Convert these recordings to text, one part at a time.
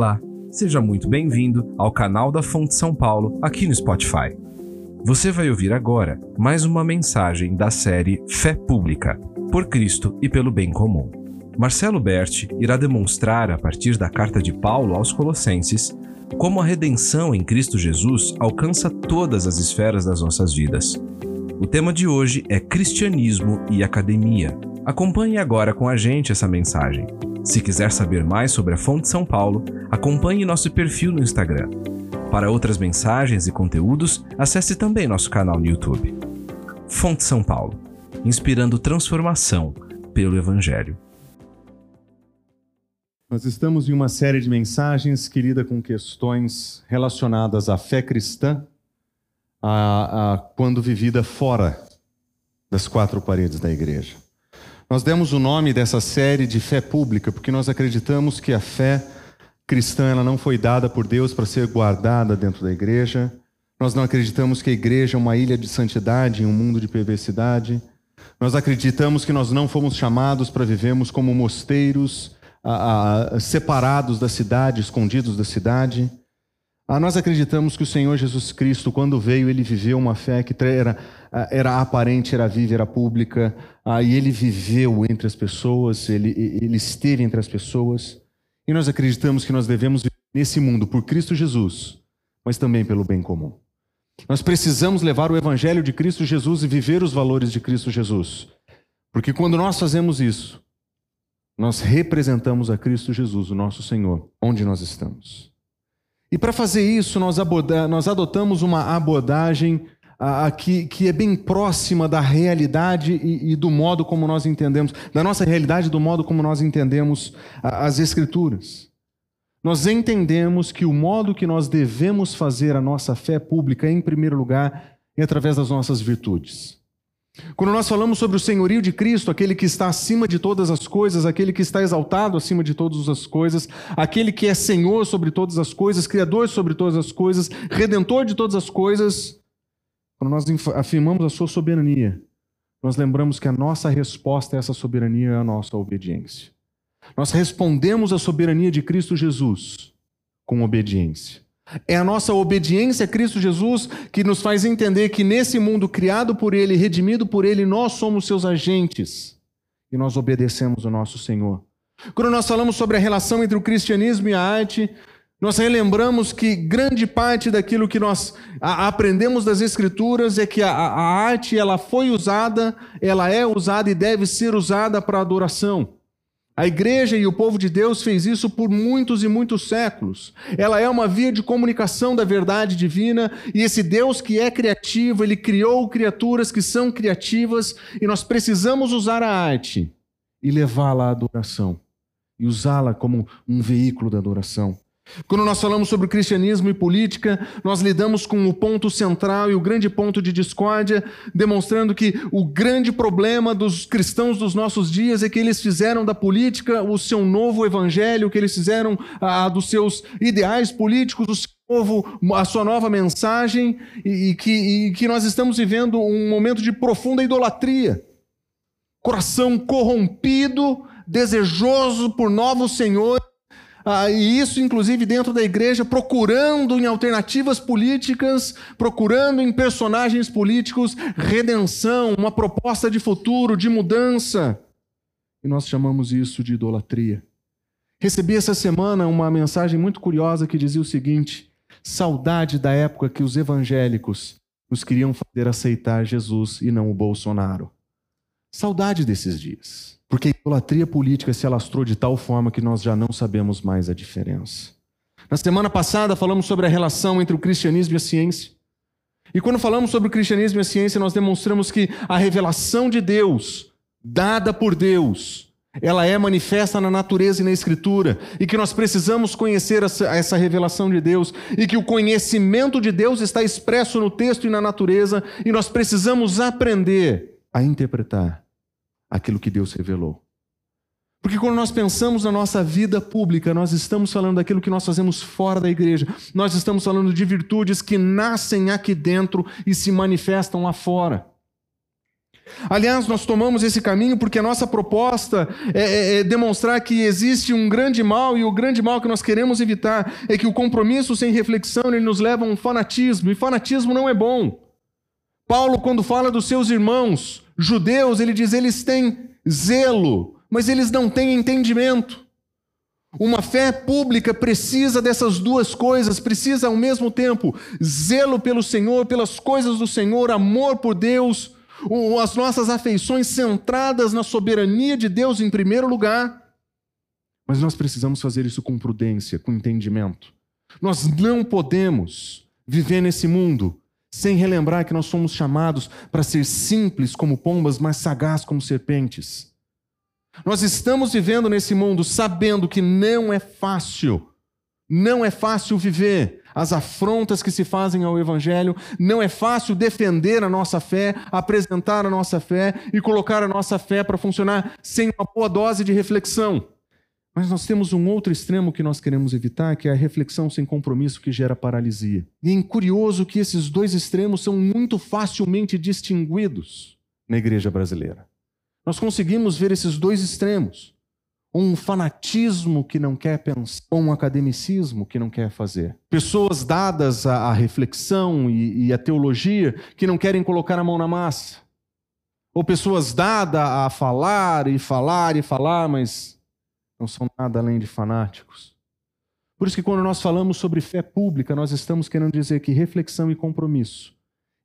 Olá, seja muito bem-vindo ao canal da Fonte São Paulo aqui no Spotify. Você vai ouvir agora mais uma mensagem da série Fé Pública, por Cristo e pelo bem comum. Marcelo Berti irá demonstrar, a partir da carta de Paulo aos Colossenses, como a redenção em Cristo Jesus alcança todas as esferas das nossas vidas. O tema de hoje é Cristianismo e Academia. Acompanhe agora com a gente essa mensagem. Se quiser saber mais sobre a Fonte São Paulo, acompanhe nosso perfil no Instagram. Para outras mensagens e conteúdos, acesse também nosso canal no YouTube. Fonte São Paulo inspirando transformação pelo Evangelho. Nós estamos em uma série de mensagens que lida com questões relacionadas à fé cristã, a, a, quando vivida fora das quatro paredes da igreja. Nós demos o nome dessa série de fé pública porque nós acreditamos que a fé cristã ela não foi dada por Deus para ser guardada dentro da igreja. Nós não acreditamos que a igreja é uma ilha de santidade em um mundo de perversidade. Nós acreditamos que nós não fomos chamados para vivermos como mosteiros a, a, separados da cidade, escondidos da cidade. Ah, nós acreditamos que o Senhor Jesus Cristo, quando veio, ele viveu uma fé que era, era aparente, era viva, era pública, ah, e ele viveu entre as pessoas, ele, ele esteve entre as pessoas. E nós acreditamos que nós devemos viver nesse mundo por Cristo Jesus, mas também pelo bem comum. Nós precisamos levar o Evangelho de Cristo Jesus e viver os valores de Cristo Jesus. Porque quando nós fazemos isso, nós representamos a Cristo Jesus, o nosso Senhor, onde nós estamos. E para fazer isso, nós, nós adotamos uma abordagem aqui que é bem próxima da realidade e, e, do modo como nós entendemos, da nossa realidade e do modo como nós entendemos as Escrituras. Nós entendemos que o modo que nós devemos fazer a nossa fé pública, em primeiro lugar, é através das nossas virtudes. Quando nós falamos sobre o senhorio de Cristo, aquele que está acima de todas as coisas, aquele que está exaltado acima de todas as coisas, aquele que é Senhor sobre todas as coisas, Criador sobre todas as coisas, Redentor de todas as coisas, quando nós afirmamos a sua soberania, nós lembramos que a nossa resposta a essa soberania é a nossa obediência. Nós respondemos à soberania de Cristo Jesus com obediência. É a nossa obediência a Cristo Jesus que nos faz entender que nesse mundo criado por Ele, redimido por Ele, nós somos seus agentes e nós obedecemos o nosso Senhor. Quando nós falamos sobre a relação entre o cristianismo e a arte, nós relembramos que grande parte daquilo que nós aprendemos das Escrituras é que a, a arte ela foi usada, ela é usada e deve ser usada para adoração. A igreja e o povo de Deus fez isso por muitos e muitos séculos. Ela é uma via de comunicação da verdade divina e esse Deus que é criativo, ele criou criaturas que são criativas e nós precisamos usar a arte e levá-la à adoração e usá-la como um veículo da adoração. Quando nós falamos sobre cristianismo e política, nós lidamos com o ponto central e o grande ponto de discórdia, demonstrando que o grande problema dos cristãos dos nossos dias é que eles fizeram da política o seu novo evangelho, que eles fizeram dos seus ideais políticos o seu novo, a sua nova mensagem, e, e, que, e que nós estamos vivendo um momento de profunda idolatria. Coração corrompido, desejoso por novos senhores ah, e isso, inclusive, dentro da igreja, procurando em alternativas políticas, procurando em personagens políticos redenção, uma proposta de futuro, de mudança. E nós chamamos isso de idolatria. Recebi essa semana uma mensagem muito curiosa que dizia o seguinte: saudade da época que os evangélicos nos queriam fazer aceitar Jesus e não o Bolsonaro. Saudade desses dias. Porque a idolatria política se alastrou de tal forma que nós já não sabemos mais a diferença. Na semana passada falamos sobre a relação entre o cristianismo e a ciência. E quando falamos sobre o cristianismo e a ciência, nós demonstramos que a revelação de Deus, dada por Deus, ela é manifesta na natureza e na escritura, e que nós precisamos conhecer essa revelação de Deus, e que o conhecimento de Deus está expresso no texto e na natureza, e nós precisamos aprender a interpretar aquilo que Deus revelou. Porque quando nós pensamos na nossa vida pública, nós estamos falando daquilo que nós fazemos fora da igreja. Nós estamos falando de virtudes que nascem aqui dentro e se manifestam lá fora. Aliás, nós tomamos esse caminho porque a nossa proposta é, é, é, demonstrar que existe um grande mal e o grande mal que nós queremos evitar é que o compromisso sem reflexão ele nos leva a um fanatismo e fanatismo não é bom. Paulo, quando fala dos seus irmãos judeus, ele diz eles têm zelo, mas eles não têm entendimento. Uma fé pública precisa dessas duas coisas, precisa ao mesmo tempo zelo pelo Senhor, pelas coisas do Senhor, amor por Deus as nossas afeições centradas na soberania de Deus em primeiro lugar. Mas nós precisamos fazer isso com prudência, com entendimento. Nós não podemos viver nesse mundo sem relembrar que nós somos chamados para ser simples como pombas, mas sagaz como serpentes. Nós estamos vivendo nesse mundo sabendo que não é fácil, não é fácil viver as afrontas que se fazem ao Evangelho, não é fácil defender a nossa fé, apresentar a nossa fé e colocar a nossa fé para funcionar sem uma boa dose de reflexão. Mas nós temos um outro extremo que nós queremos evitar, que é a reflexão sem compromisso que gera paralisia. E é curioso que esses dois extremos são muito facilmente distinguidos na igreja brasileira. Nós conseguimos ver esses dois extremos um fanatismo que não quer pensar, ou um academicismo que não quer fazer. Pessoas dadas à, reflexão e, e à teologia que não querem colocar a mão na massa. Ou pessoas dadas a falar e falar e falar, mas não são nada além de fanáticos. Por isso que quando nós falamos sobre fé pública, nós estamos querendo dizer que reflexão e compromisso,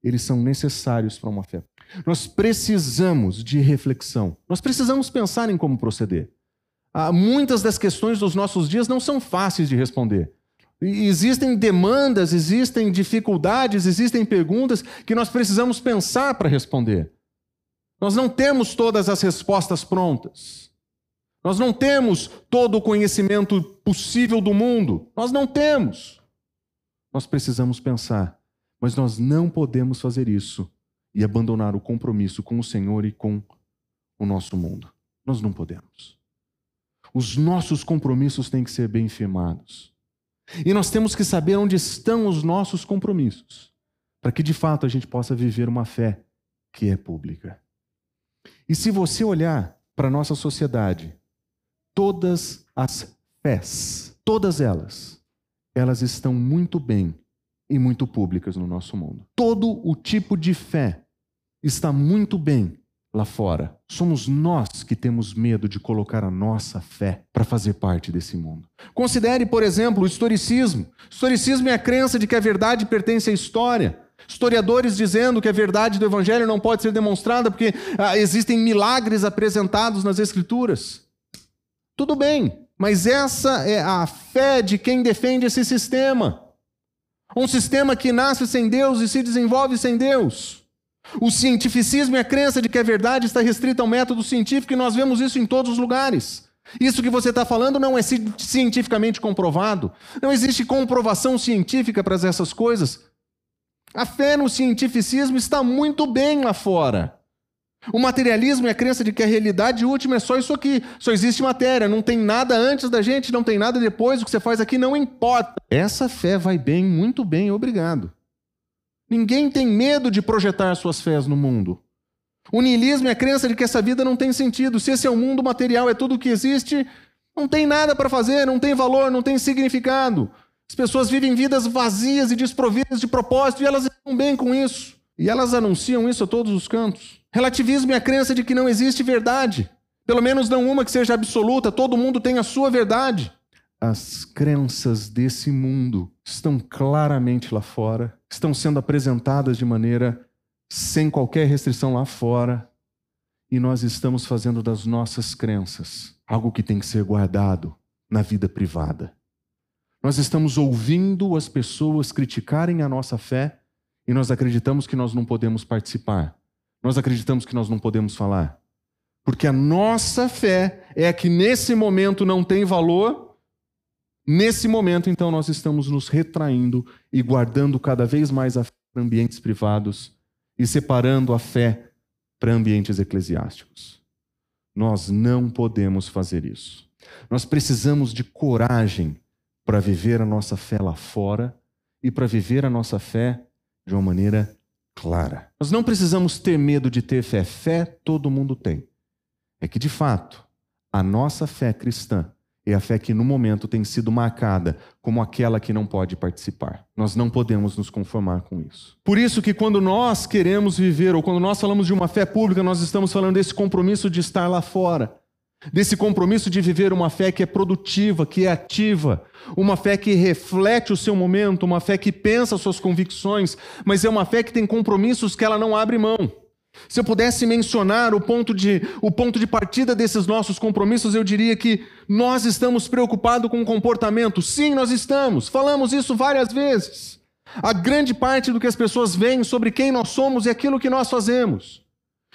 eles são necessários para uma fé. Nós precisamos de reflexão. Nós precisamos pensar em como proceder ah, muitas das questões dos nossos dias não são fáceis de responder. Existem demandas, existem dificuldades, existem perguntas que nós precisamos pensar para responder. Nós não temos todas as respostas prontas. Nós não temos todo o conhecimento possível do mundo. Nós não temos. Nós precisamos pensar, mas nós não podemos fazer isso e abandonar o compromisso com o Senhor e com o nosso mundo. Nós não podemos. Os nossos compromissos têm que ser bem firmados. E nós temos que saber onde estão os nossos compromissos, para que de fato a gente possa viver uma fé que é pública. E se você olhar para a nossa sociedade, todas as fés, todas elas, elas estão muito bem e muito públicas no nosso mundo. Todo o tipo de fé está muito bem lá fora. Somos nós que temos medo de colocar a nossa fé para fazer parte desse mundo. Considere, por exemplo, o historicismo. Historicismo é a crença de que a verdade pertence à história. Historiadores dizendo que a verdade do evangelho não pode ser demonstrada porque ah, existem milagres apresentados nas escrituras. Tudo bem, mas essa é a fé de quem defende esse sistema. Um sistema que nasce sem Deus e se desenvolve sem Deus. O cientificismo e a crença de que a verdade está restrita ao método científico, e nós vemos isso em todos os lugares. Isso que você está falando não é cientificamente comprovado. Não existe comprovação científica para essas coisas. A fé no cientificismo está muito bem lá fora. O materialismo e a crença de que a realidade última é só isso aqui. Só existe matéria, não tem nada antes da gente, não tem nada depois, o que você faz aqui não importa. Essa fé vai bem, muito bem, obrigado. Ninguém tem medo de projetar suas fés no mundo. O niilismo é a crença de que essa vida não tem sentido. Se esse é o mundo material, é tudo o que existe, não tem nada para fazer, não tem valor, não tem significado. As pessoas vivem vidas vazias e desprovidas de propósito e elas estão bem com isso. E elas anunciam isso a todos os cantos. Relativismo é a crença de que não existe verdade. Pelo menos não uma que seja absoluta, todo mundo tem a sua verdade. As crenças desse mundo estão claramente lá fora, estão sendo apresentadas de maneira sem qualquer restrição lá fora, e nós estamos fazendo das nossas crenças algo que tem que ser guardado na vida privada. Nós estamos ouvindo as pessoas criticarem a nossa fé e nós acreditamos que nós não podemos participar. Nós acreditamos que nós não podemos falar. Porque a nossa fé é que nesse momento não tem valor Nesse momento, então, nós estamos nos retraindo e guardando cada vez mais a fé para ambientes privados e separando a fé para ambientes eclesiásticos. Nós não podemos fazer isso. Nós precisamos de coragem para viver a nossa fé lá fora e para viver a nossa fé de uma maneira clara. Nós não precisamos ter medo de ter fé. Fé todo mundo tem. É que, de fato, a nossa fé cristã é a fé que no momento tem sido marcada como aquela que não pode participar. Nós não podemos nos conformar com isso. Por isso que quando nós queremos viver ou quando nós falamos de uma fé pública, nós estamos falando desse compromisso de estar lá fora, desse compromisso de viver uma fé que é produtiva, que é ativa, uma fé que reflete o seu momento, uma fé que pensa suas convicções, mas é uma fé que tem compromissos que ela não abre mão. Se eu pudesse mencionar o ponto, de, o ponto de partida desses nossos compromissos, eu diria que nós estamos preocupados com o comportamento. Sim, nós estamos. Falamos isso várias vezes. A grande parte do que as pessoas veem sobre quem nós somos é aquilo que nós fazemos.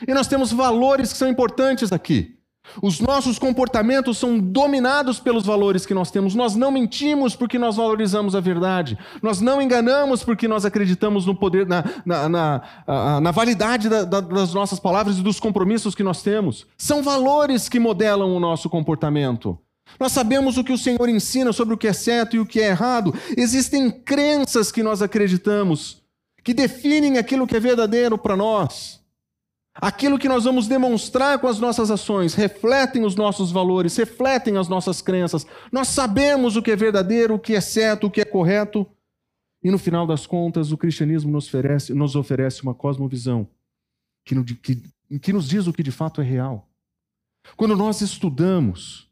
E nós temos valores que são importantes aqui. Os nossos comportamentos são dominados pelos valores que nós temos. Nós não mentimos porque nós valorizamos a verdade. Nós não enganamos porque nós acreditamos no poder, na, na, na, na validade da, da, das nossas palavras e dos compromissos que nós temos. São valores que modelam o nosso comportamento. Nós sabemos o que o Senhor ensina sobre o que é certo e o que é errado. Existem crenças que nós acreditamos que definem aquilo que é verdadeiro para nós. Aquilo que nós vamos demonstrar com as nossas ações refletem os nossos valores, refletem as nossas crenças. Nós sabemos o que é verdadeiro, o que é certo, o que é correto. E no final das contas, o cristianismo nos oferece, nos oferece uma cosmovisão que, que, que nos diz o que de fato é real. Quando nós estudamos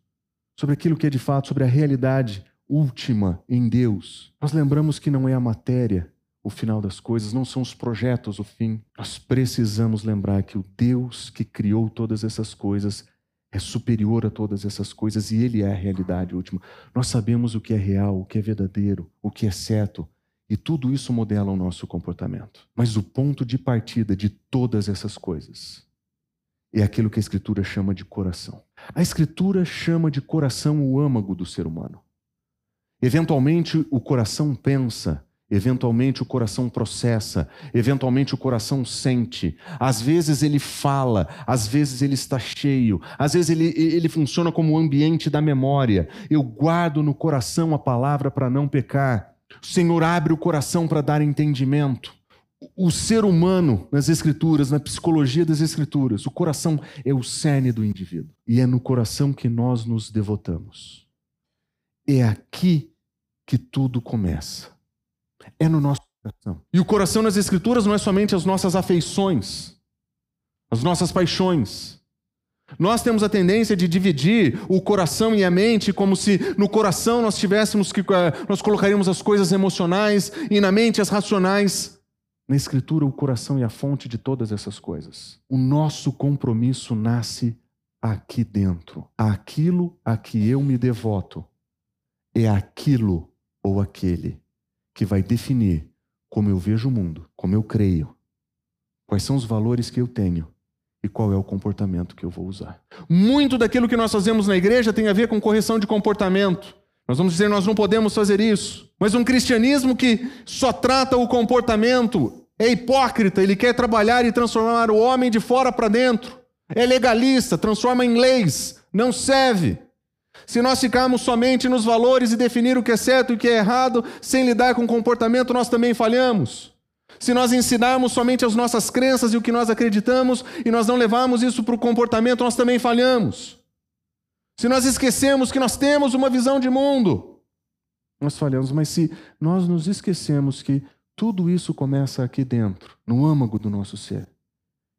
sobre aquilo que é de fato, sobre a realidade última em Deus, nós lembramos que não é a matéria o final das coisas, não são os projetos o fim. Nós precisamos lembrar que o Deus que criou todas essas coisas é superior a todas essas coisas e Ele é a realidade última. Nós sabemos o que é real, o que é verdadeiro, o que é certo. E tudo isso modela o nosso comportamento. Mas o ponto de partida de todas essas coisas é aquilo que a Escritura chama de coração. A Escritura chama de coração o âmago do ser humano. Eventualmente, o coração pensa, Eventualmente o coração processa, eventualmente o coração sente. Às vezes ele fala, às vezes ele está cheio, às vezes ele, ele funciona como o ambiente da memória. Eu guardo no coração a palavra para não pecar. O Senhor abre o coração para dar entendimento. O ser humano, nas Escrituras, na psicologia das Escrituras, o coração é o cerne do indivíduo. E é no coração que nós nos devotamos. É aqui que tudo começa é no nosso coração. E o coração nas Escrituras não é somente as nossas afeições, as nossas paixões. Nós temos a tendência de dividir o coração e a mente como se no coração nós tivéssemos que eh, nós colocaríamos as coisas emocionais e na mente as racionais. Na escritura o coração é a fonte de todas essas coisas. O nosso compromisso nasce aqui dentro. Aquilo a que eu me devoto é aquilo ou aquele que vai definir como eu vejo o mundo, como eu creio, quais são os valores que eu tenho e qual é o comportamento que eu vou usar. Muito daquilo que nós fazemos na igreja tem a ver com correção de comportamento. Nós vamos dizer, nós não podemos fazer isso. Mas um cristianismo que só trata o comportamento é hipócrita, ele quer trabalhar e transformar o homem de fora para dentro. É legalista, transforma em leis, não serve. Se nós ficarmos somente nos valores e definir o que é certo e o que é errado, sem lidar com o comportamento, nós também falhamos. Se nós ensinarmos somente as nossas crenças e o que nós acreditamos e nós não levarmos isso para o comportamento, nós também falhamos. Se nós esquecemos que nós temos uma visão de mundo, nós falhamos. Mas se nós nos esquecemos que tudo isso começa aqui dentro, no âmago do nosso ser,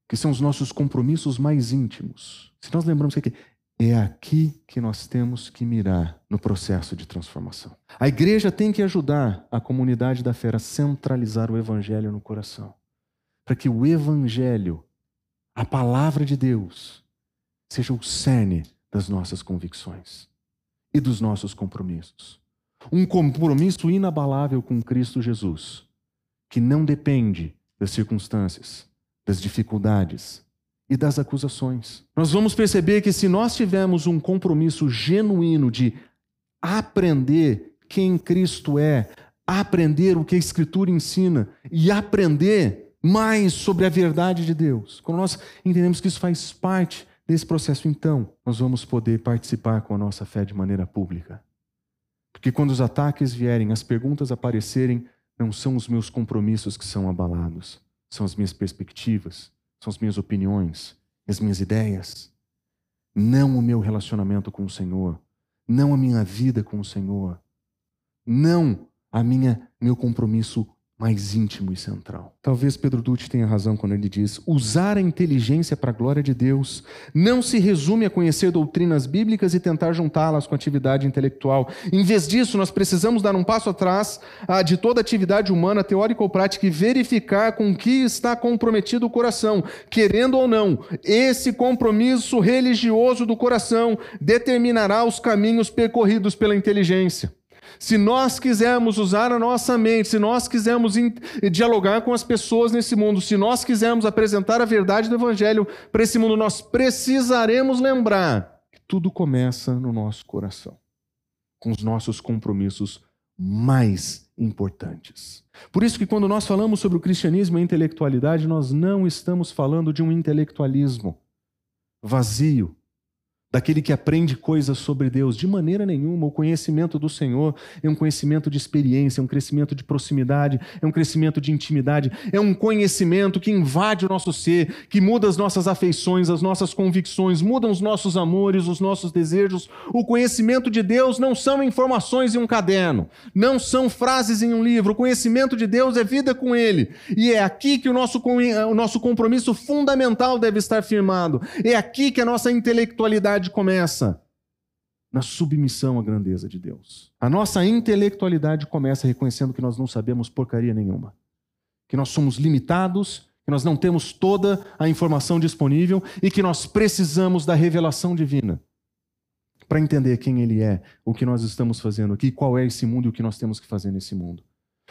que são os nossos compromissos mais íntimos. Se nós lembramos que é aqui que nós temos que mirar no processo de transformação. A igreja tem que ajudar a comunidade da fé a centralizar o evangelho no coração, para que o evangelho, a palavra de Deus, seja o cerne das nossas convicções e dos nossos compromissos. Um compromisso inabalável com Cristo Jesus, que não depende das circunstâncias, das dificuldades, e das acusações. Nós vamos perceber que se nós tivermos um compromisso genuíno de aprender quem Cristo é, aprender o que a Escritura ensina e aprender mais sobre a verdade de Deus, quando nós entendemos que isso faz parte desse processo, então nós vamos poder participar com a nossa fé de maneira pública. Porque quando os ataques vierem, as perguntas aparecerem, não são os meus compromissos que são abalados, são as minhas perspectivas, são as minhas opiniões, as minhas ideias. Não o meu relacionamento com o Senhor, não a minha vida com o Senhor, não a minha meu compromisso mais íntimo e central. Talvez Pedro Dutti tenha razão quando ele diz: usar a inteligência para a glória de Deus não se resume a conhecer doutrinas bíblicas e tentar juntá-las com atividade intelectual. Em vez disso, nós precisamos dar um passo atrás de toda atividade humana, teórica ou prática, e verificar com que está comprometido o coração. Querendo ou não, esse compromisso religioso do coração determinará os caminhos percorridos pela inteligência. Se nós quisermos usar a nossa mente, se nós quisermos dialogar com as pessoas nesse mundo, se nós quisermos apresentar a verdade do Evangelho para esse mundo, nós precisaremos lembrar que tudo começa no nosso coração, com os nossos compromissos mais importantes. Por isso que quando nós falamos sobre o cristianismo e a intelectualidade, nós não estamos falando de um intelectualismo vazio, daquele que aprende coisas sobre Deus. De maneira nenhuma, o conhecimento do Senhor é um conhecimento de experiência, é um crescimento de proximidade, é um crescimento de intimidade, é um conhecimento que invade o nosso ser, que muda as nossas afeições, as nossas convicções, muda os nossos amores, os nossos desejos. O conhecimento de Deus não são informações em um caderno, não são frases em um livro. O conhecimento de Deus é vida com Ele. E é aqui que o nosso, o nosso compromisso fundamental deve estar firmado. É aqui que a nossa intelectualidade começa na submissão à grandeza de Deus. A nossa intelectualidade começa reconhecendo que nós não sabemos porcaria nenhuma, que nós somos limitados, que nós não temos toda a informação disponível e que nós precisamos da revelação divina para entender quem Ele é, o que nós estamos fazendo aqui, qual é esse mundo e o que nós temos que fazer nesse mundo.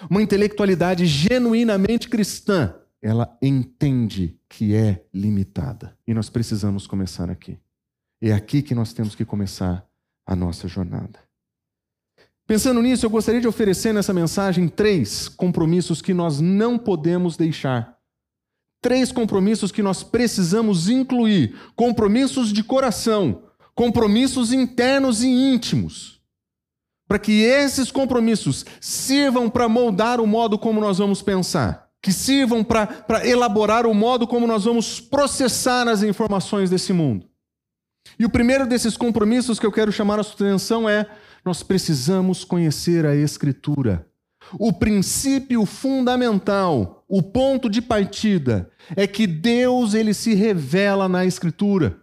Uma intelectualidade genuinamente cristã, ela entende que é limitada. E nós precisamos começar aqui. É aqui que nós temos que começar a nossa jornada. Pensando nisso, eu gostaria de oferecer nessa mensagem três compromissos que nós não podemos deixar. Três compromissos que nós precisamos incluir: compromissos de coração, compromissos internos e íntimos. Para que esses compromissos sirvam para moldar o modo como nós vamos pensar, que sirvam para elaborar o modo como nós vamos processar as informações desse mundo. E o primeiro desses compromissos que eu quero chamar a sua atenção é: nós precisamos conhecer a Escritura. O princípio fundamental, o ponto de partida, é que Deus ele se revela na Escritura.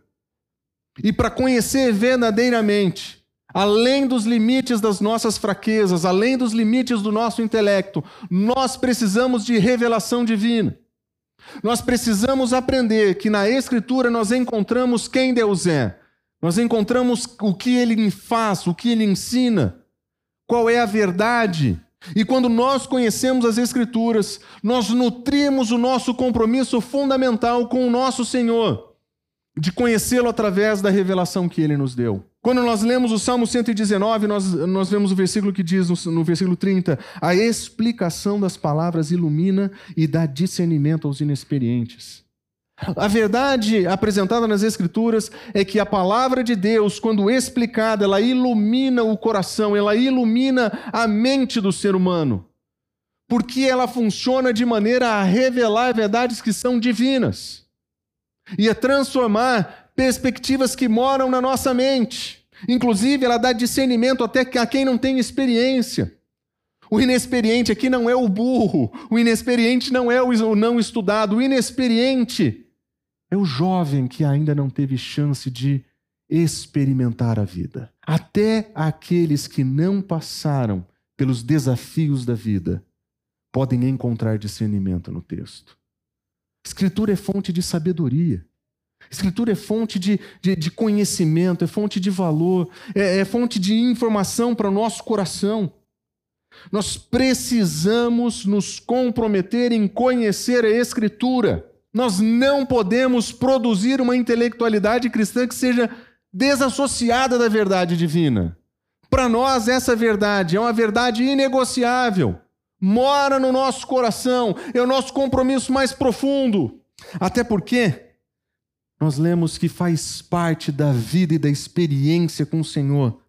E para conhecer verdadeiramente, além dos limites das nossas fraquezas, além dos limites do nosso intelecto, nós precisamos de revelação divina. Nós precisamos aprender que na Escritura nós encontramos quem Deus é. Nós encontramos o que ele faz, o que ele ensina, qual é a verdade. E quando nós conhecemos as Escrituras, nós nutrimos o nosso compromisso fundamental com o nosso Senhor, de conhecê-lo através da revelação que ele nos deu. Quando nós lemos o Salmo 119, nós, nós vemos o versículo que diz, no, no versículo 30, a explicação das palavras ilumina e dá discernimento aos inexperientes. A verdade apresentada nas Escrituras é que a palavra de Deus, quando explicada, ela ilumina o coração, ela ilumina a mente do ser humano. Porque ela funciona de maneira a revelar verdades que são divinas e a transformar perspectivas que moram na nossa mente. Inclusive, ela dá discernimento até a quem não tem experiência. O inexperiente aqui não é o burro, o inexperiente não é o não estudado, o inexperiente é o jovem que ainda não teve chance de experimentar a vida. Até aqueles que não passaram pelos desafios da vida podem encontrar discernimento no texto. Escritura é fonte de sabedoria. Escritura é fonte de, de, de conhecimento, é fonte de valor, é, é fonte de informação para o nosso coração. Nós precisamos nos comprometer em conhecer a Escritura. Nós não podemos produzir uma intelectualidade cristã que seja desassociada da verdade divina. Para nós, essa verdade é uma verdade inegociável. Mora no nosso coração, é o nosso compromisso mais profundo. Até porque nós lemos que faz parte da vida e da experiência com o Senhor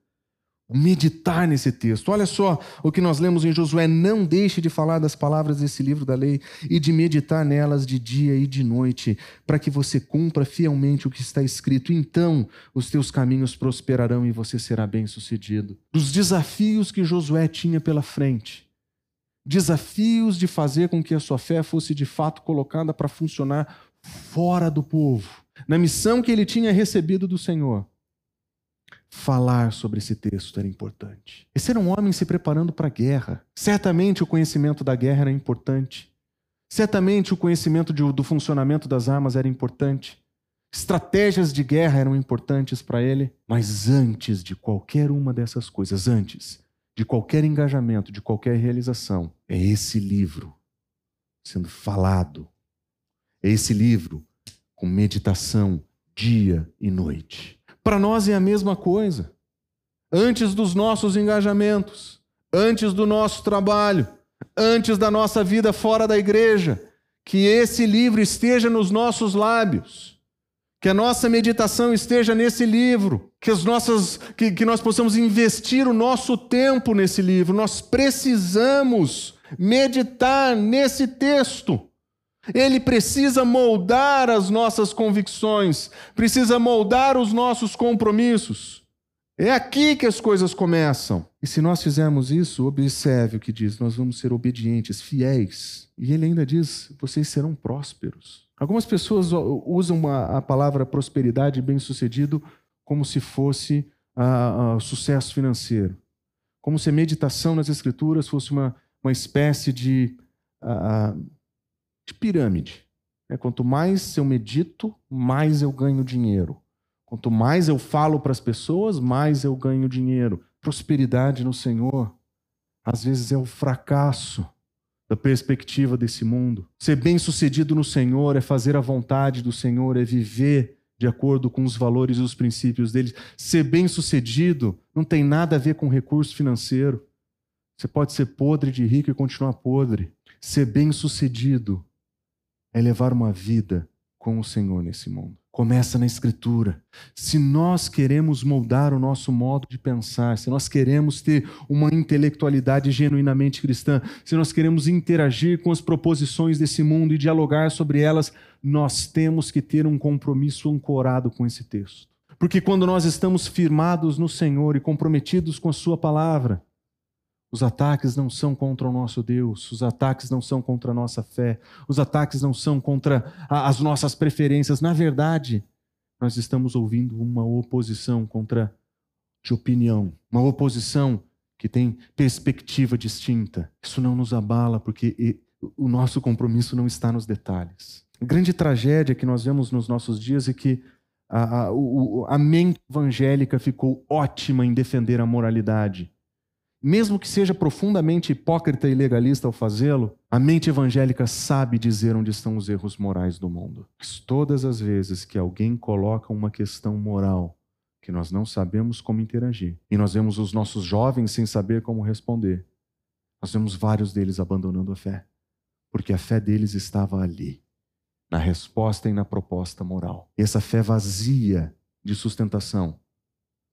meditar nesse texto. Olha só o que nós lemos em Josué: não deixe de falar das palavras desse livro da lei e de meditar nelas de dia e de noite, para que você cumpra fielmente o que está escrito. Então os teus caminhos prosperarão e você será bem-sucedido. Dos desafios que Josué tinha pela frente, desafios de fazer com que a sua fé fosse de fato colocada para funcionar fora do povo, na missão que ele tinha recebido do Senhor falar sobre esse texto era importante. Esse era um homem se preparando para a guerra. Certamente o conhecimento da guerra era importante. Certamente o conhecimento de, do funcionamento das armas era importante. Estratégias de guerra eram importantes para ele. Mas antes de qualquer uma dessas coisas, antes de qualquer engajamento, de qualquer realização, é esse livro sendo falado. É esse livro com meditação dia e noite. Para nós é a mesma coisa. Antes dos nossos engajamentos, antes do nosso trabalho, antes da nossa vida fora da igreja, que esse livro esteja nos nossos lábios, que a nossa meditação esteja nesse livro, que, as nossas, que, que nós possamos investir o nosso tempo nesse livro. Nós precisamos meditar nesse texto. Ele precisa moldar as nossas convicções, precisa moldar os nossos compromissos. É aqui que as coisas começam. E se nós fizermos isso, observe o que diz: nós vamos ser obedientes, fiéis. E ele ainda diz: vocês serão prósperos. Algumas pessoas usam a, palavra prosperidade bem-sucedido como se fosse uh, uh, sucesso financeiro. Como se a meditação nas Escrituras fosse uma, uma espécie de. Uh, de pirâmide. É, quanto mais eu medito, mais eu ganho dinheiro. Quanto mais eu falo para as pessoas, mais eu ganho dinheiro. Prosperidade no Senhor, às vezes, é o fracasso da perspectiva desse mundo. Ser bem-sucedido no Senhor é fazer a vontade do Senhor, é viver de acordo com os valores e os princípios dele. Ser bem-sucedido não tem nada a ver com recurso financeiro. Você pode ser podre de rico e continuar podre. Ser bem-sucedido é levar uma vida com o Senhor nesse mundo. Começa na Escritura. Se nós queremos moldar o nosso modo de pensar, se nós queremos ter uma intelectualidade genuinamente cristã, se nós queremos interagir com as proposições desse mundo e dialogar sobre elas, nós temos que ter um compromisso ancorado com esse texto. Porque quando nós estamos firmados no Senhor e comprometidos com a Sua palavra, os ataques não são contra o nosso Deus, os ataques não são contra a nossa fé, os ataques não são contra a, as nossas preferências. Na verdade, nós estamos ouvindo uma oposição contra de opinião, uma oposição que tem perspectiva distinta. Isso não nos abala porque o nosso compromisso não está nos detalhes. A grande tragédia que nós vemos nos nossos dias é que a, a, a mente evangélica ficou ótima em defender a moralidade mesmo que seja profundamente hipócrita e legalista ao fazê-lo, a mente evangélica sabe dizer onde estão os erros morais do mundo. Todas as vezes que alguém coloca uma questão moral que nós não sabemos como interagir, e nós vemos os nossos jovens sem saber como responder, nós vemos vários deles abandonando a fé, porque a fé deles estava ali, na resposta e na proposta moral. E essa fé vazia de sustentação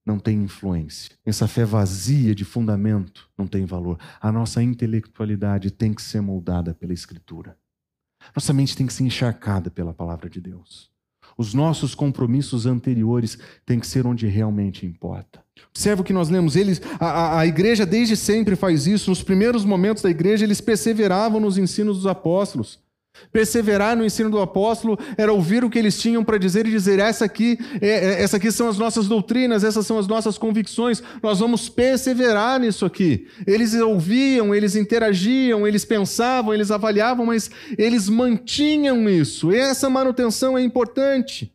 não tem influência. Essa fé vazia de fundamento não tem valor. A nossa intelectualidade tem que ser moldada pela Escritura. Nossa mente tem que ser encharcada pela palavra de Deus. Os nossos compromissos anteriores têm que ser onde realmente importa. Observa o que nós lemos. Eles, a, a, a igreja desde sempre faz isso. Nos primeiros momentos da igreja, eles perseveravam nos ensinos dos apóstolos. Perseverar no ensino do apóstolo era ouvir o que eles tinham para dizer e dizer: essa aqui, é, é, essa aqui são as nossas doutrinas, essas são as nossas convicções, nós vamos perseverar nisso aqui. Eles ouviam, eles interagiam, eles pensavam, eles avaliavam, mas eles mantinham isso. E essa manutenção é importante.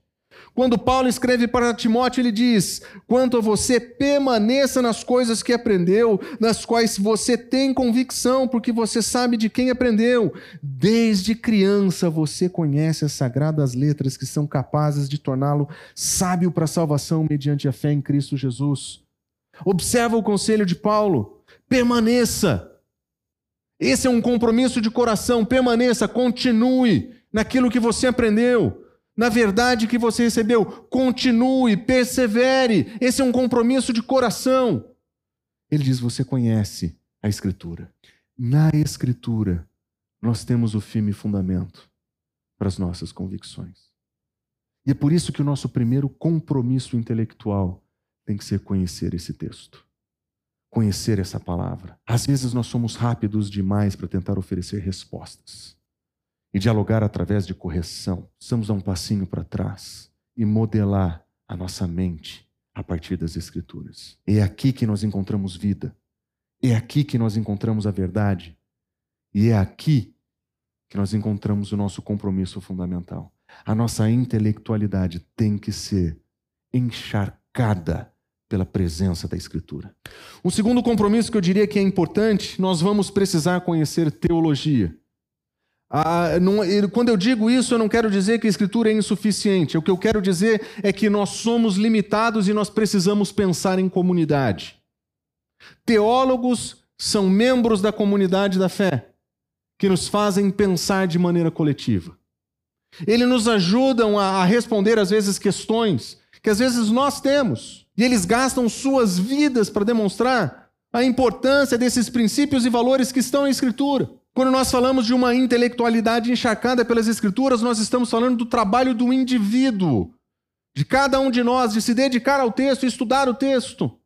Quando Paulo escreve para Timóteo, ele diz: Quanto a você, permaneça nas coisas que aprendeu, nas quais você tem convicção, porque você sabe de quem aprendeu. Desde criança você conhece as sagradas letras que são capazes de torná-lo sábio para a salvação mediante a fé em Cristo Jesus. Observa o conselho de Paulo: permaneça. Esse é um compromisso de coração. Permaneça, continue naquilo que você aprendeu na verdade que você recebeu. Continue, persevere. Esse é um compromisso de coração. Ele diz: Você conhece a Escritura. Na Escritura, nós temos o firme fundamento para as nossas convicções. E é por isso que o nosso primeiro compromisso intelectual tem que ser conhecer esse texto, conhecer essa palavra. Às vezes nós somos rápidos demais para tentar oferecer respostas e dialogar através de correção. Precisamos dar um passinho para trás e modelar a nossa mente a partir das Escrituras. É aqui que nós encontramos vida, é aqui que nós encontramos a verdade, e é aqui que nós encontramos o nosso compromisso fundamental. A nossa intelectualidade tem que ser encharcada pela presença da Escritura. Um segundo compromisso que eu diria que é importante, nós vamos precisar conhecer teologia. Ah, não, quando eu digo isso, eu não quero dizer que a Escritura é insuficiente. O que eu quero dizer é que nós somos limitados e nós precisamos pensar em comunidade. Teólogos são membros da comunidade da fé, que nos fazem pensar de maneira coletiva. Eles nos ajudam a, a responder, às vezes, questões que às vezes nós temos. E eles gastam suas vidas para demonstrar a importância desses princípios e valores que estão na Escritura. Quando nós falamos de uma intelectualidade encharcada pelas Escrituras, nós estamos falando do trabalho do indivíduo, de cada um de nós, de se dedicar ao texto estudar o texto.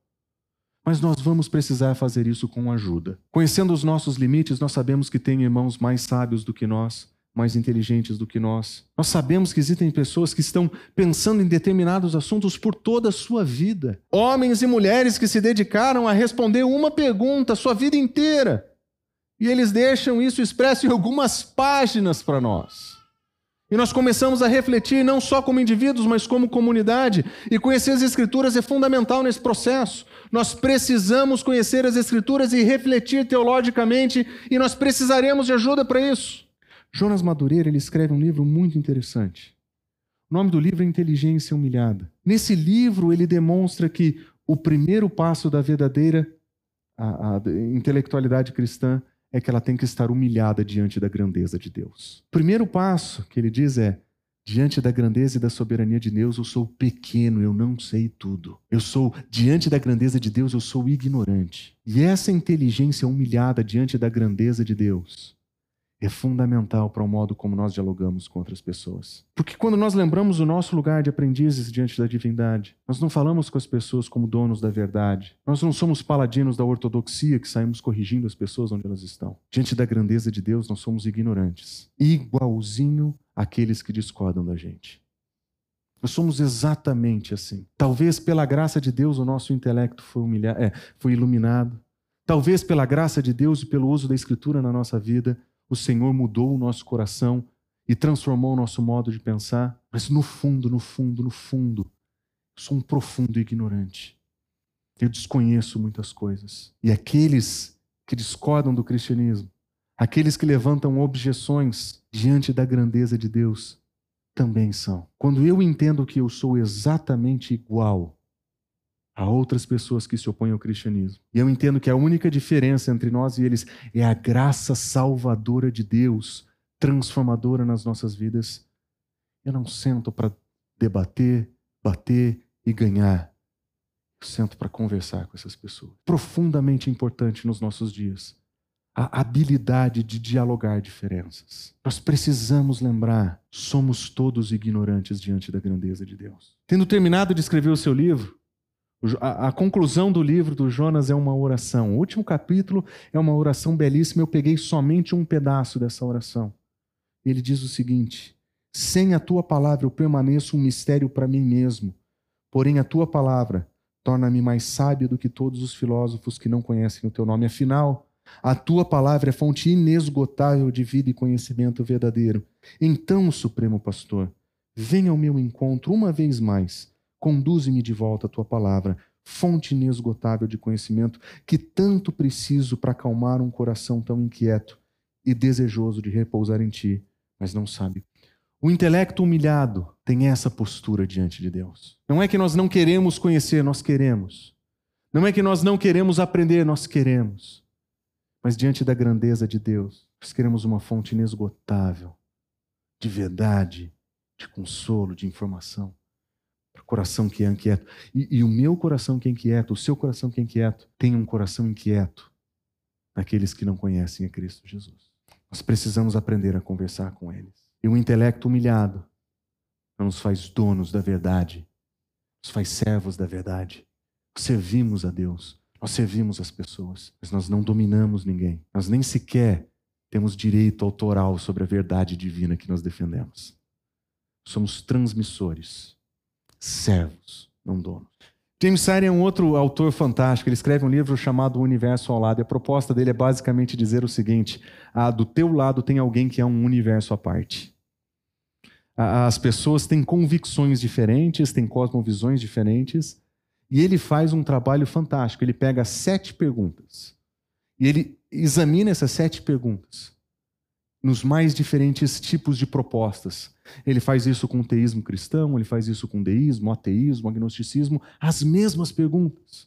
Mas nós vamos precisar fazer isso com ajuda. Conhecendo os nossos limites, nós sabemos que tem irmãos mais sábios do que nós, mais inteligentes do que nós. Nós sabemos que existem pessoas que estão pensando em determinados assuntos por toda a sua vida. Homens e mulheres que se dedicaram a responder uma pergunta a sua vida inteira. E eles deixam isso expresso em algumas páginas para nós. E nós começamos a refletir não só como indivíduos, mas como comunidade. E conhecer as Escrituras é fundamental nesse processo. Nós precisamos conhecer as Escrituras e refletir teologicamente, e nós precisaremos de ajuda para isso. Jonas Madureira ele escreve um livro muito interessante. O nome do livro é Inteligência Humilhada. Nesse livro, ele demonstra que o primeiro passo da verdadeira a, a intelectualidade cristã é que ela tem que estar humilhada diante da grandeza de Deus. O primeiro passo que ele diz é: diante da grandeza e da soberania de Deus, eu sou pequeno, eu não sei tudo. Eu sou, diante da grandeza de Deus, eu sou ignorante. E essa inteligência humilhada diante da grandeza de Deus é fundamental para o modo como nós dialogamos com outras pessoas. Porque quando nós lembramos o nosso lugar de aprendizes diante da divindade, nós não falamos com as pessoas como donos da verdade. Nós não somos paladinos da ortodoxia que saímos corrigindo as pessoas onde elas estão. Diante da grandeza de Deus, nós somos ignorantes, igualzinho àqueles que discordam da gente. Nós somos exatamente assim. Talvez pela graça de Deus o nosso intelecto foi, humilhado, é, foi iluminado. Talvez pela graça de Deus e pelo uso da Escritura na nossa vida, o Senhor mudou o nosso coração e transformou o nosso modo de pensar, mas no fundo, no fundo, no fundo, sou um profundo ignorante. Eu desconheço muitas coisas. E aqueles que discordam do cristianismo, aqueles que levantam objeções diante da grandeza de Deus, também são. Quando eu entendo que eu sou exatamente igual a outras pessoas que se opõem ao cristianismo. E eu entendo que a única diferença entre nós e eles é a graça salvadora de Deus, transformadora nas nossas vidas. Eu não sento para debater, bater e ganhar. Eu sento para conversar com essas pessoas. Profundamente importante nos nossos dias. A habilidade de dialogar diferenças. Nós precisamos lembrar: somos todos ignorantes diante da grandeza de Deus. Tendo terminado de escrever o seu livro, a, a, conclusão do livro do Jonas é uma oração. O último capítulo é uma oração belíssima. Eu peguei somente um pedaço dessa oração. Ele diz o seguinte: Sem a tua palavra eu permaneço um mistério para mim mesmo. Porém, a tua palavra torna-me mais sábio do que todos os filósofos que não conhecem o teu nome. Afinal, a tua palavra é fonte inesgotável de vida e conhecimento verdadeiro. Então, Supremo Pastor, venha ao meu encontro uma vez mais Conduze-me de volta à tua palavra, fonte inesgotável de conhecimento que tanto preciso para acalmar um coração tão inquieto e desejoso de repousar em ti, mas não sabe. O intelecto humilhado tem essa postura diante de Deus. Não é que nós não queremos conhecer, nós queremos. Não é que nós não queremos aprender, nós queremos. Mas diante da grandeza de Deus, nós queremos uma fonte inesgotável de verdade, de consolo, de informação coração que é inquieto. E, e, o meu coração que é inquieto, o seu coração que é inquieto, tem um coração inquieto naqueles que não conhecem a Cristo Jesus. Nós precisamos aprender a conversar com eles. E o intelecto humilhado não nos faz donos da verdade, nos faz servos da verdade. Servimos a Deus, nós servimos as pessoas, mas nós não dominamos ninguém. Nós nem sequer temos direito autoral sobre a verdade divina que nós defendemos. Somos transmissores servos, não donos. James Sire é um outro autor fantástico. Ele escreve um livro chamado O Universo ao Lado. E a proposta dele é basicamente dizer o seguinte: ah, do teu lado tem alguém que é um universo à parte. As pessoas têm convicções diferentes, têm cosmovisões diferentes, e ele faz um trabalho fantástico. Ele pega sete perguntas e ele examina essas sete perguntas nos mais diferentes tipos de propostas. Ele faz isso com o teísmo cristão, ele faz isso com deísmo, ateísmo, agnosticismo, as mesmas perguntas.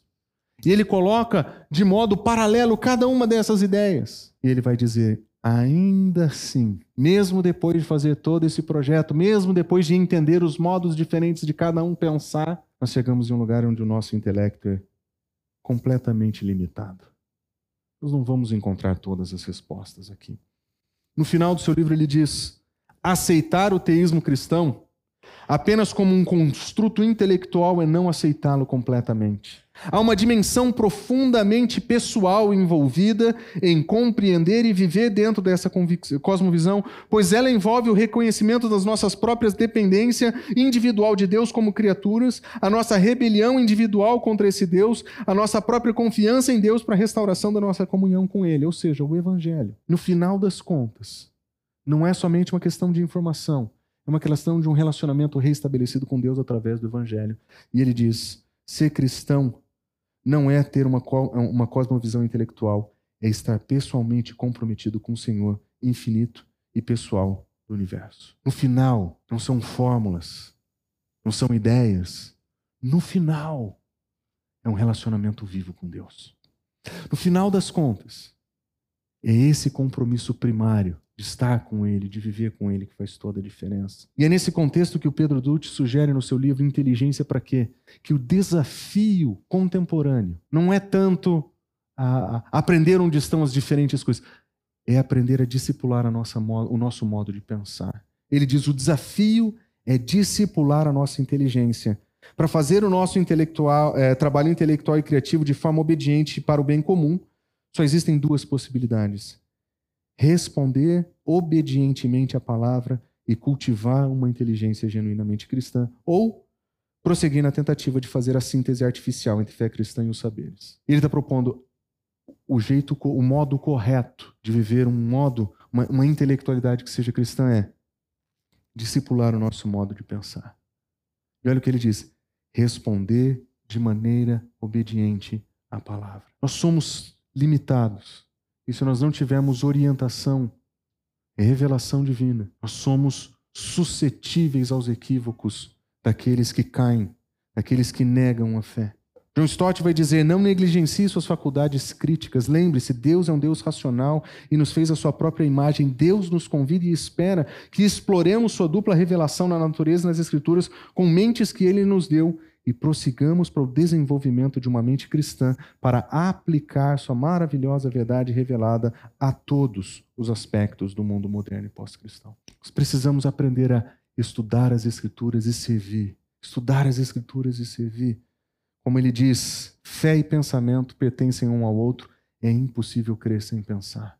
E ele coloca de modo paralelo cada uma dessas ideias. E ele vai dizer: ainda assim, mesmo depois de fazer todo esse projeto, mesmo depois de entender os modos diferentes de cada um pensar, nós chegamos em um lugar onde o nosso intelecto é completamente limitado. Nós não vamos encontrar todas as respostas aqui. No final do seu livro, ele diz: aceitar o teísmo cristão apenas como um construto intelectual é não aceitá-lo completamente. Há uma dimensão profundamente pessoal envolvida em compreender e viver dentro dessa cosmovisão, pois ela envolve o reconhecimento das nossas próprias dependência individual de Deus como criaturas, a nossa rebelião individual contra esse Deus, a nossa própria confiança em Deus para a restauração da nossa comunhão com Ele, ou seja, o Evangelho. No final das contas, não é somente uma questão de informação, é uma questão de um relacionamento reestabelecido com Deus através do Evangelho. E ele diz: ser cristão não é ter uma, uma cosmovisão intelectual, é estar pessoalmente comprometido com o Senhor infinito e pessoal do universo. No final, não são fórmulas, não são ideias. No final, é um relacionamento vivo com Deus. No final das contas, é esse compromisso primário de estar com Ele, de viver com Ele, que faz toda a diferença. E é nesse contexto que o Pedro Dutti sugere no seu livro Inteligência para quê? Que o desafio contemporâneo não é tanto a, aprender onde estão as diferentes coisas, é aprender a discipular a nossa, o nosso modo de pensar. Ele diz: o desafio é discipular a nossa inteligência para fazer o nosso intelectual, é, trabalho intelectual e criativo de forma obediente para o bem comum. Só existem duas possibilidades responder obedientemente à palavra e cultivar uma inteligência genuinamente cristã, ou prosseguir na tentativa de fazer a síntese artificial entre fé cristã e os saberes. Ele está propondo o jeito, o modo correto de viver um modo, uma, uma intelectualidade que seja cristã é discipular o nosso modo de pensar. E olha o que ele diz: responder de maneira obediente à palavra. Nós somos limitados e se nós não tivermos orientação, revelação divina, nós somos suscetíveis aos equívocos daqueles que caem, daqueles que negam a fé. John Stott vai dizer: não negligencie suas faculdades críticas. Lembre-se, Deus é um Deus racional e nos fez a sua própria imagem. Deus nos convida e espera que exploremos sua dupla revelação na natureza e nas Escrituras com mentes que ele nos deu e prossigamos para o desenvolvimento de uma mente cristã para aplicar sua maravilhosa verdade revelada a todos os aspectos do mundo moderno e pós-cristão. Nós precisamos aprender a estudar as Escrituras e servir. Estudar as Escrituras e servir. Como ele diz, fé e pensamento pertencem um ao outro, é impossível crer sem pensar.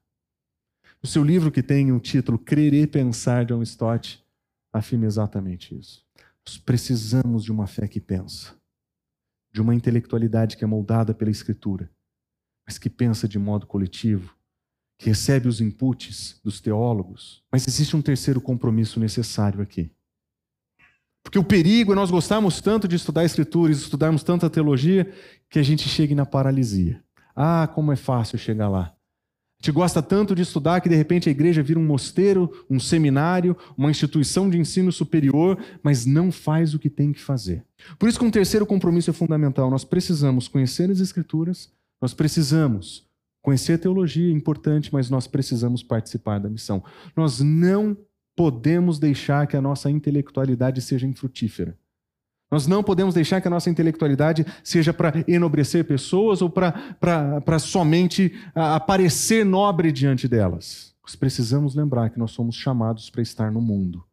O seu livro que tem o título Crer e Pensar, John Stott, afirma exatamente isso. Precisamos de uma fé que pensa, de uma intelectualidade que é moldada pela Escritura, mas que pensa de modo coletivo, que recebe os inputs dos teólogos. Mas existe um terceiro compromisso necessário aqui. Porque o perigo é nós gostarmos tanto de estudar a Escritura, estudarmos tanto a teologia, que a gente chegue na paralisia. Ah, como é fácil chegar lá. A gente gosta tanto de estudar que de repente a igreja vira um mosteiro, um seminário, uma instituição de ensino superior, mas não faz o que tem que fazer. Por isso que um terceiro compromisso é fundamental. Nós precisamos conhecer as escrituras, nós precisamos conhecer a teologia, é importante, mas nós precisamos participar da missão. Nós não podemos deixar que a nossa intelectualidade seja infrutífera. Nós não podemos deixar que a nossa intelectualidade seja para enobrecer pessoas ou para somente aparecer nobre diante delas. Nós precisamos lembrar que nós somos chamados para estar no mundo.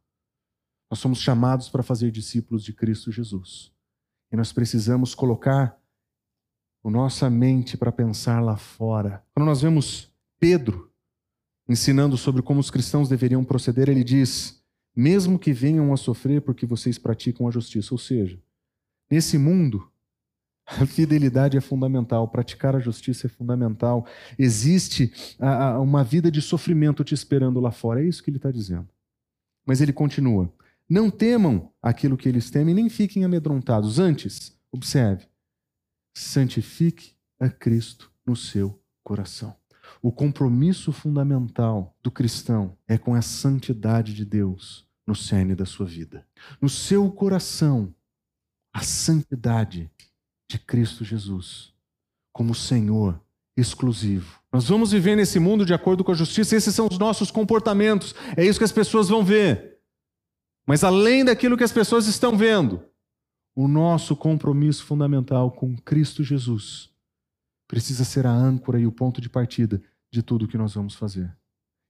Nós somos chamados para fazer discípulos de Cristo Jesus. E nós precisamos colocar a nossa mente para pensar lá fora. Quando nós vemos Pedro ensinando sobre como os cristãos deveriam proceder, ele diz: mesmo que venham a sofrer porque vocês praticam a justiça. Ou seja, nesse mundo, a fidelidade é fundamental, praticar a justiça é fundamental. Existe uma vida de sofrimento te esperando lá fora. É isso que ele está dizendo. Mas ele continua: não temam aquilo que eles temem, nem fiquem amedrontados. Antes, observe, santifique a Cristo no seu coração. O compromisso fundamental do cristão é com a santidade de Deus no cerne da sua vida. No seu coração, a santidade de Cristo Jesus como Senhor exclusivo. Nós vamos viver nesse mundo de acordo com a justiça, esses são os nossos comportamentos, é isso que as pessoas vão ver. Mas além daquilo que as pessoas estão vendo, o nosso compromisso fundamental com Cristo Jesus precisa ser a âncora e o ponto de partida de tudo que nós vamos fazer.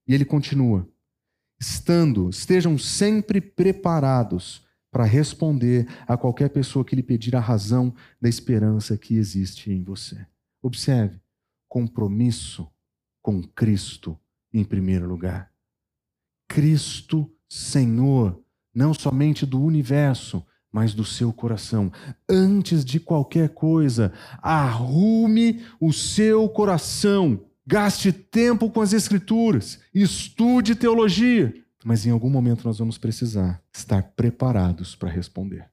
E ele continua: estando, estejam sempre preparados para responder a qualquer pessoa que lhe pedir a razão da esperança que existe em você. Observe, compromisso com Cristo em primeiro lugar. Cristo Senhor, não somente do universo, mas do seu coração. Antes de qualquer coisa, arrume o seu coração Gaste tempo com as Escrituras, estude teologia. Mas em algum momento nós vamos precisar estar preparados para responder.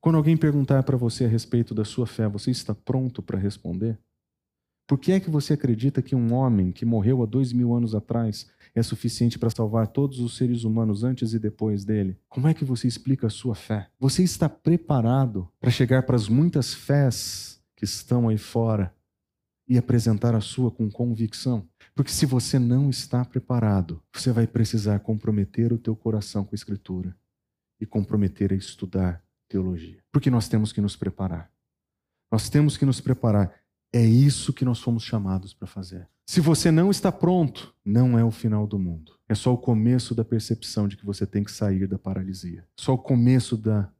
Quando alguém perguntar para você a respeito da sua fé, você está pronto para responder? Por que é que você acredita que um homem que morreu há dois mil anos atrás é suficiente para salvar todos os seres humanos antes e depois dele? Como é que você explica a sua fé? Você está preparado para chegar para as muitas fés que estão aí fora e apresentar a sua com convicção. Porque se você não está preparado, você vai precisar comprometer o teu coração com a escritura e comprometer a estudar teologia. Porque nós temos que nos preparar. Nós temos que nos preparar. É isso que nós fomos chamados para fazer. Se você não está pronto, não é o final do mundo. É só o começo da percepção de que você tem que sair da paralisia. Só o começo da,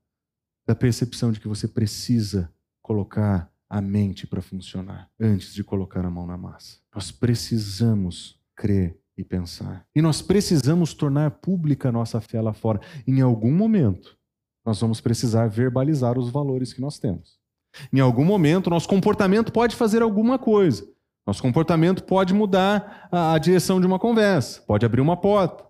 da percepção de que você precisa colocar a mente para funcionar antes de colocar a mão na massa. Nós precisamos crer e pensar. E nós precisamos tornar pública a nossa fé lá fora. Em algum momento, nós vamos precisar verbalizar os valores que nós temos. Em algum momento, nosso comportamento pode fazer alguma coisa. Nosso comportamento pode mudar a, a direção de uma conversa, pode abrir uma porta.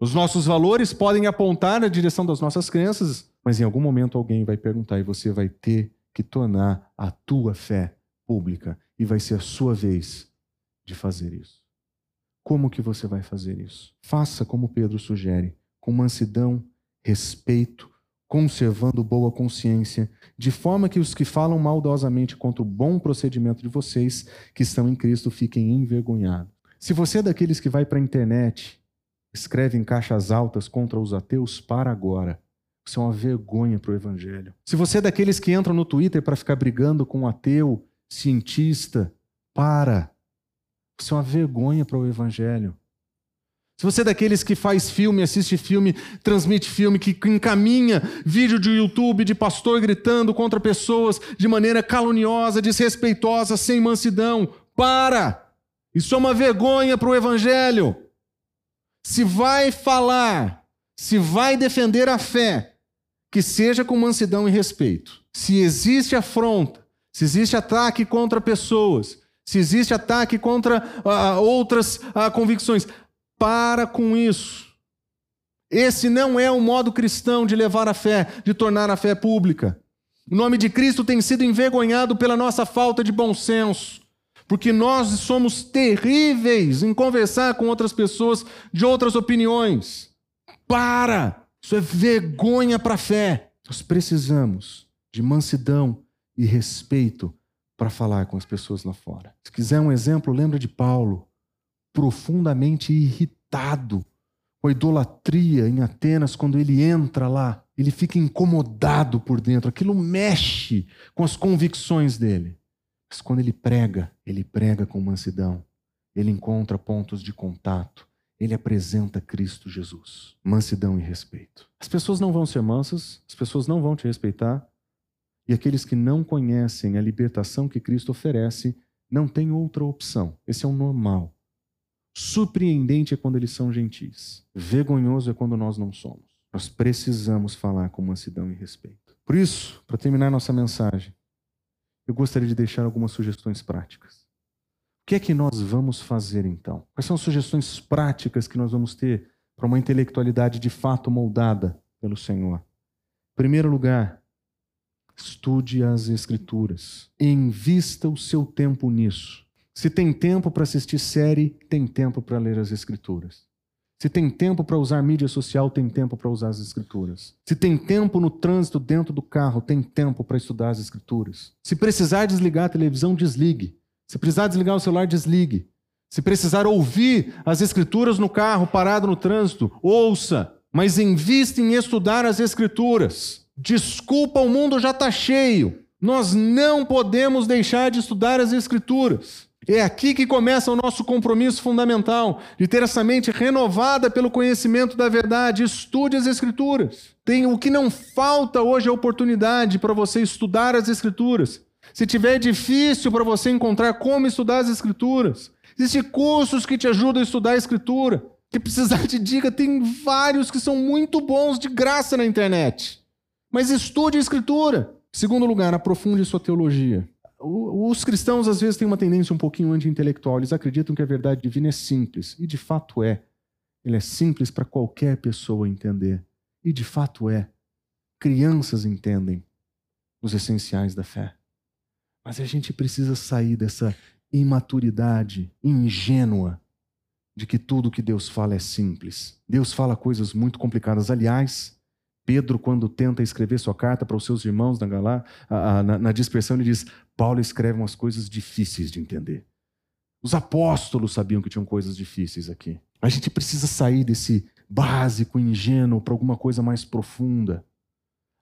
Os nossos valores podem apontar na direção das nossas crenças, mas em algum momento alguém vai perguntar e você vai ter que tornar a tua fé pública e vai ser a sua vez de fazer isso. Como que você vai fazer isso? Faça como Pedro sugere, com mansidão, respeito, conservando boa consciência, de forma que os que falam maldosamente contra o bom procedimento de vocês que estão em Cristo fiquem envergonhados. Se você é daqueles que vai para a internet, escreve em caixas altas contra os ateus, para agora. Isso é uma vergonha para o evangelho. Se você é daqueles que entram no Twitter para ficar brigando com um ateu, cientista, para. Isso é uma vergonha para o evangelho. Se você é daqueles que faz filme, assiste filme, transmite filme, que encaminha vídeo de YouTube de pastor gritando contra pessoas de maneira caluniosa, desrespeitosa, sem mansidão, para! Isso é uma vergonha para o evangelho. Se vai falar, se vai defender a fé, que seja com mansidão e respeito. Se existe afronta, se existe ataque contra pessoas, se existe ataque contra uh, outras uh, convicções, para com isso. Esse não é o modo cristão de levar a fé, de tornar a fé pública. O nome de Cristo tem sido envergonhado pela nossa falta de bom senso, porque nós somos terríveis em conversar com outras pessoas de outras opiniões. Para! Isso é vergonha para a fé. Nós precisamos de mansidão e respeito para falar com as pessoas lá fora. Se quiser um exemplo, lembra de Paulo, profundamente irritado com a idolatria em Atenas quando ele entra lá ele fica incomodado por dentro, aquilo mexe com as convicções dele. Mas quando ele prega, ele prega com mansidão, ele encontra pontos de contato, ele apresenta Cristo Jesus. Mansidão e respeito. As pessoas não vão ser mansas, as pessoas não vão te respeitar, e aqueles que não conhecem a libertação que Cristo oferece não têm outra opção. Esse é o normal. Surpreendente é quando eles são gentis. Vergonhoso é quando nós não somos. Nós precisamos falar com mansidão e respeito. Por isso, para terminar nossa mensagem, eu gostaria de deixar algumas sugestões práticas. O que é que nós vamos fazer então? Quais são as sugestões práticas que nós vamos ter para uma intelectualidade de fato moldada pelo Senhor? Em primeiro lugar, estude as Escrituras. Invista o seu tempo nisso. Se tem tempo para assistir série, tem tempo para ler as Escrituras. Se tem tempo para usar mídia social, tem tempo para usar as escrituras. Se tem tempo no trânsito dentro do carro, tem tempo para estudar as escrituras. Se precisar desligar a televisão, desligue. Se precisar desligar o celular, desligue. Se precisar ouvir as escrituras no carro, parado no trânsito, ouça. Mas invista em estudar as escrituras. Desculpa, o mundo já está cheio. Nós não podemos deixar de estudar as escrituras. É aqui que começa o nosso compromisso fundamental, de ter essa mente renovada pelo conhecimento da verdade. Estude as Escrituras. Tem o que não falta hoje é oportunidade para você estudar as Escrituras. Se tiver difícil para você encontrar como estudar as Escrituras, existem cursos que te ajudam a estudar a Escritura. Que precisar de dica, tem vários que são muito bons de graça na internet. Mas estude a Escritura. Segundo lugar, aprofunde sua teologia. Os cristãos às vezes têm uma tendência um pouquinho anti-intelectual. Eles acreditam que a verdade divina é simples. E de fato é. Ele é simples para qualquer pessoa entender. E de fato é. Crianças entendem os essenciais da fé. Mas a gente precisa sair dessa imaturidade ingênua de que tudo que Deus fala é simples. Deus fala coisas muito complicadas. Aliás, Pedro, quando tenta escrever sua carta para os seus irmãos na, Galá, na, na dispersão, ele diz: Paulo escreve umas coisas difíceis de entender. Os apóstolos sabiam que tinham coisas difíceis aqui. A gente precisa sair desse básico, ingênuo, para alguma coisa mais profunda.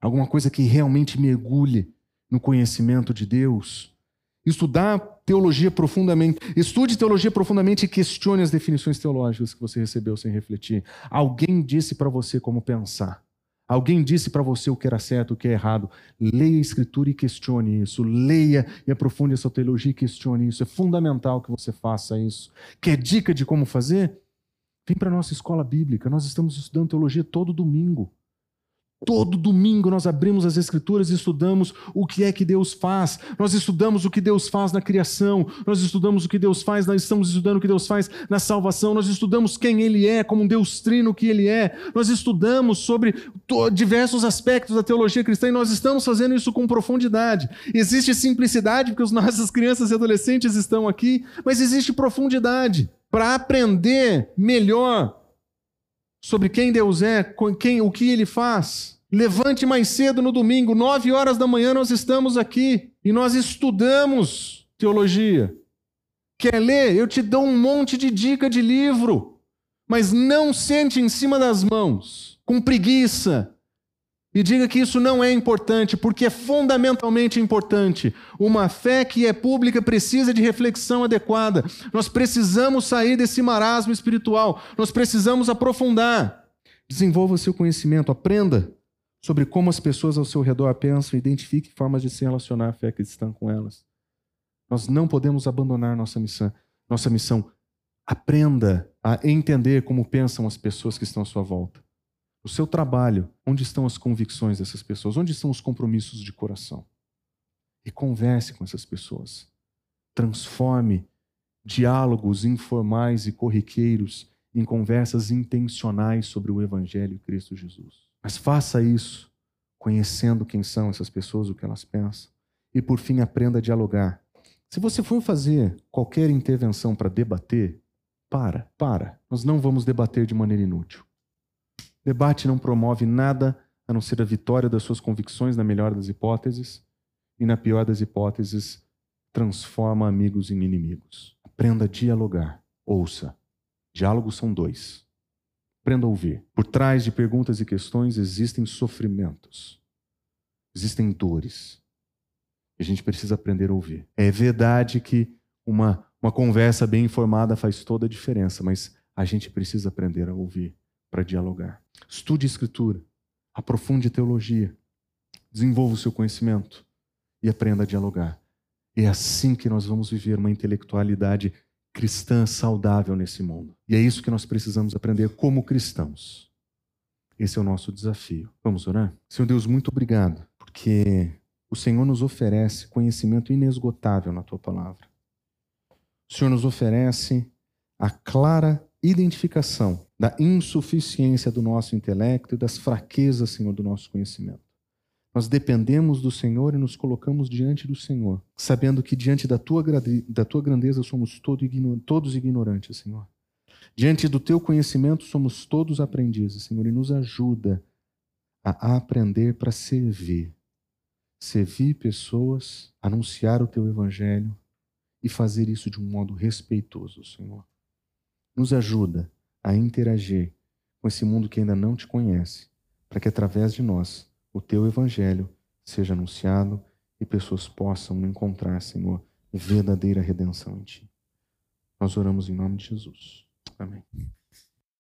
Alguma coisa que realmente mergulhe no conhecimento de Deus. Estudar teologia profundamente. Estude teologia profundamente e questione as definições teológicas que você recebeu sem refletir. Alguém disse para você como pensar. Alguém disse para você o que era certo, o que é errado. Leia a Escritura e questione isso. Leia e aprofunde a sua teologia e questione isso. É fundamental que você faça isso. Quer dica de como fazer? Vem para a nossa escola bíblica. Nós estamos estudando teologia todo domingo. Todo domingo nós abrimos as Escrituras e estudamos o que é que Deus faz. Nós estudamos o que Deus faz na criação. Nós estudamos o que Deus faz, nós estamos estudando o que Deus faz na salvação. Nós estudamos quem Ele é, como um Deus trino que Ele é. Nós estudamos sobre diversos aspectos da teologia cristã e nós estamos fazendo isso com profundidade. Existe simplicidade, porque as nossas crianças e adolescentes estão aqui, mas existe profundidade para aprender melhor sobre quem Deus é, quem, o que Ele faz. Levante mais cedo no domingo, nove horas da manhã nós estamos aqui e nós estudamos teologia. Quer ler? Eu te dou um monte de dica de livro, mas não sente em cima das mãos, com preguiça, e diga que isso não é importante, porque é fundamentalmente importante. Uma fé que é pública precisa de reflexão adequada. Nós precisamos sair desse marasmo espiritual, nós precisamos aprofundar. Desenvolva seu conhecimento, aprenda sobre como as pessoas ao seu redor pensam identifique formas de se relacionar à fé cristã com elas. Nós não podemos abandonar nossa missão. Nossa missão. Aprenda a entender como pensam as pessoas que estão à sua volta. O seu trabalho, onde estão as convicções dessas pessoas? Onde estão os compromissos de coração? E converse com essas pessoas. Transforme diálogos informais e corriqueiros em conversas intencionais sobre o Evangelho e Cristo Jesus. Mas faça isso conhecendo quem são essas pessoas, o que elas pensam. E por fim, aprenda a dialogar. Se você for fazer qualquer intervenção para debater, para, para. Nós não vamos debater de maneira inútil. Debate não promove nada a não ser a vitória das suas convicções, na melhor das hipóteses, e na pior das hipóteses, transforma amigos em inimigos. Aprenda a dialogar. Ouça. Diálogos são dois. Aprenda a ouvir. Por trás de perguntas e questões existem sofrimentos, existem dores. E a gente precisa aprender a ouvir. É verdade que uma, uma conversa bem informada faz toda a diferença, mas a gente precisa aprender a ouvir para dialogar. Estude escritura, aprofunde teologia, desenvolva o seu conhecimento e aprenda a dialogar. É assim que nós vamos viver uma intelectualidade cristã saudável nesse mundo. E é isso que nós precisamos aprender como cristãos. Esse é o nosso desafio. Vamos orar? Senhor Deus, muito obrigado, porque o Senhor nos oferece conhecimento inesgotável na tua palavra. O Senhor nos oferece a clara identificação da insuficiência do nosso intelecto e das fraquezas, Senhor, do nosso conhecimento. Nós dependemos do Senhor e nos colocamos diante do Senhor, sabendo que diante da tua, da tua grandeza somos todos ignorantes, Senhor. Diante do teu conhecimento somos todos aprendizes, Senhor, e nos ajuda a aprender para servir. Servir pessoas, anunciar o teu evangelho e fazer isso de um modo respeitoso, Senhor. Nos ajuda a interagir com esse mundo que ainda não te conhece, para que através de nós o teu evangelho seja anunciado e pessoas possam encontrar, Senhor, verdadeira redenção em ti. Nós oramos em nome de Jesus. Amém.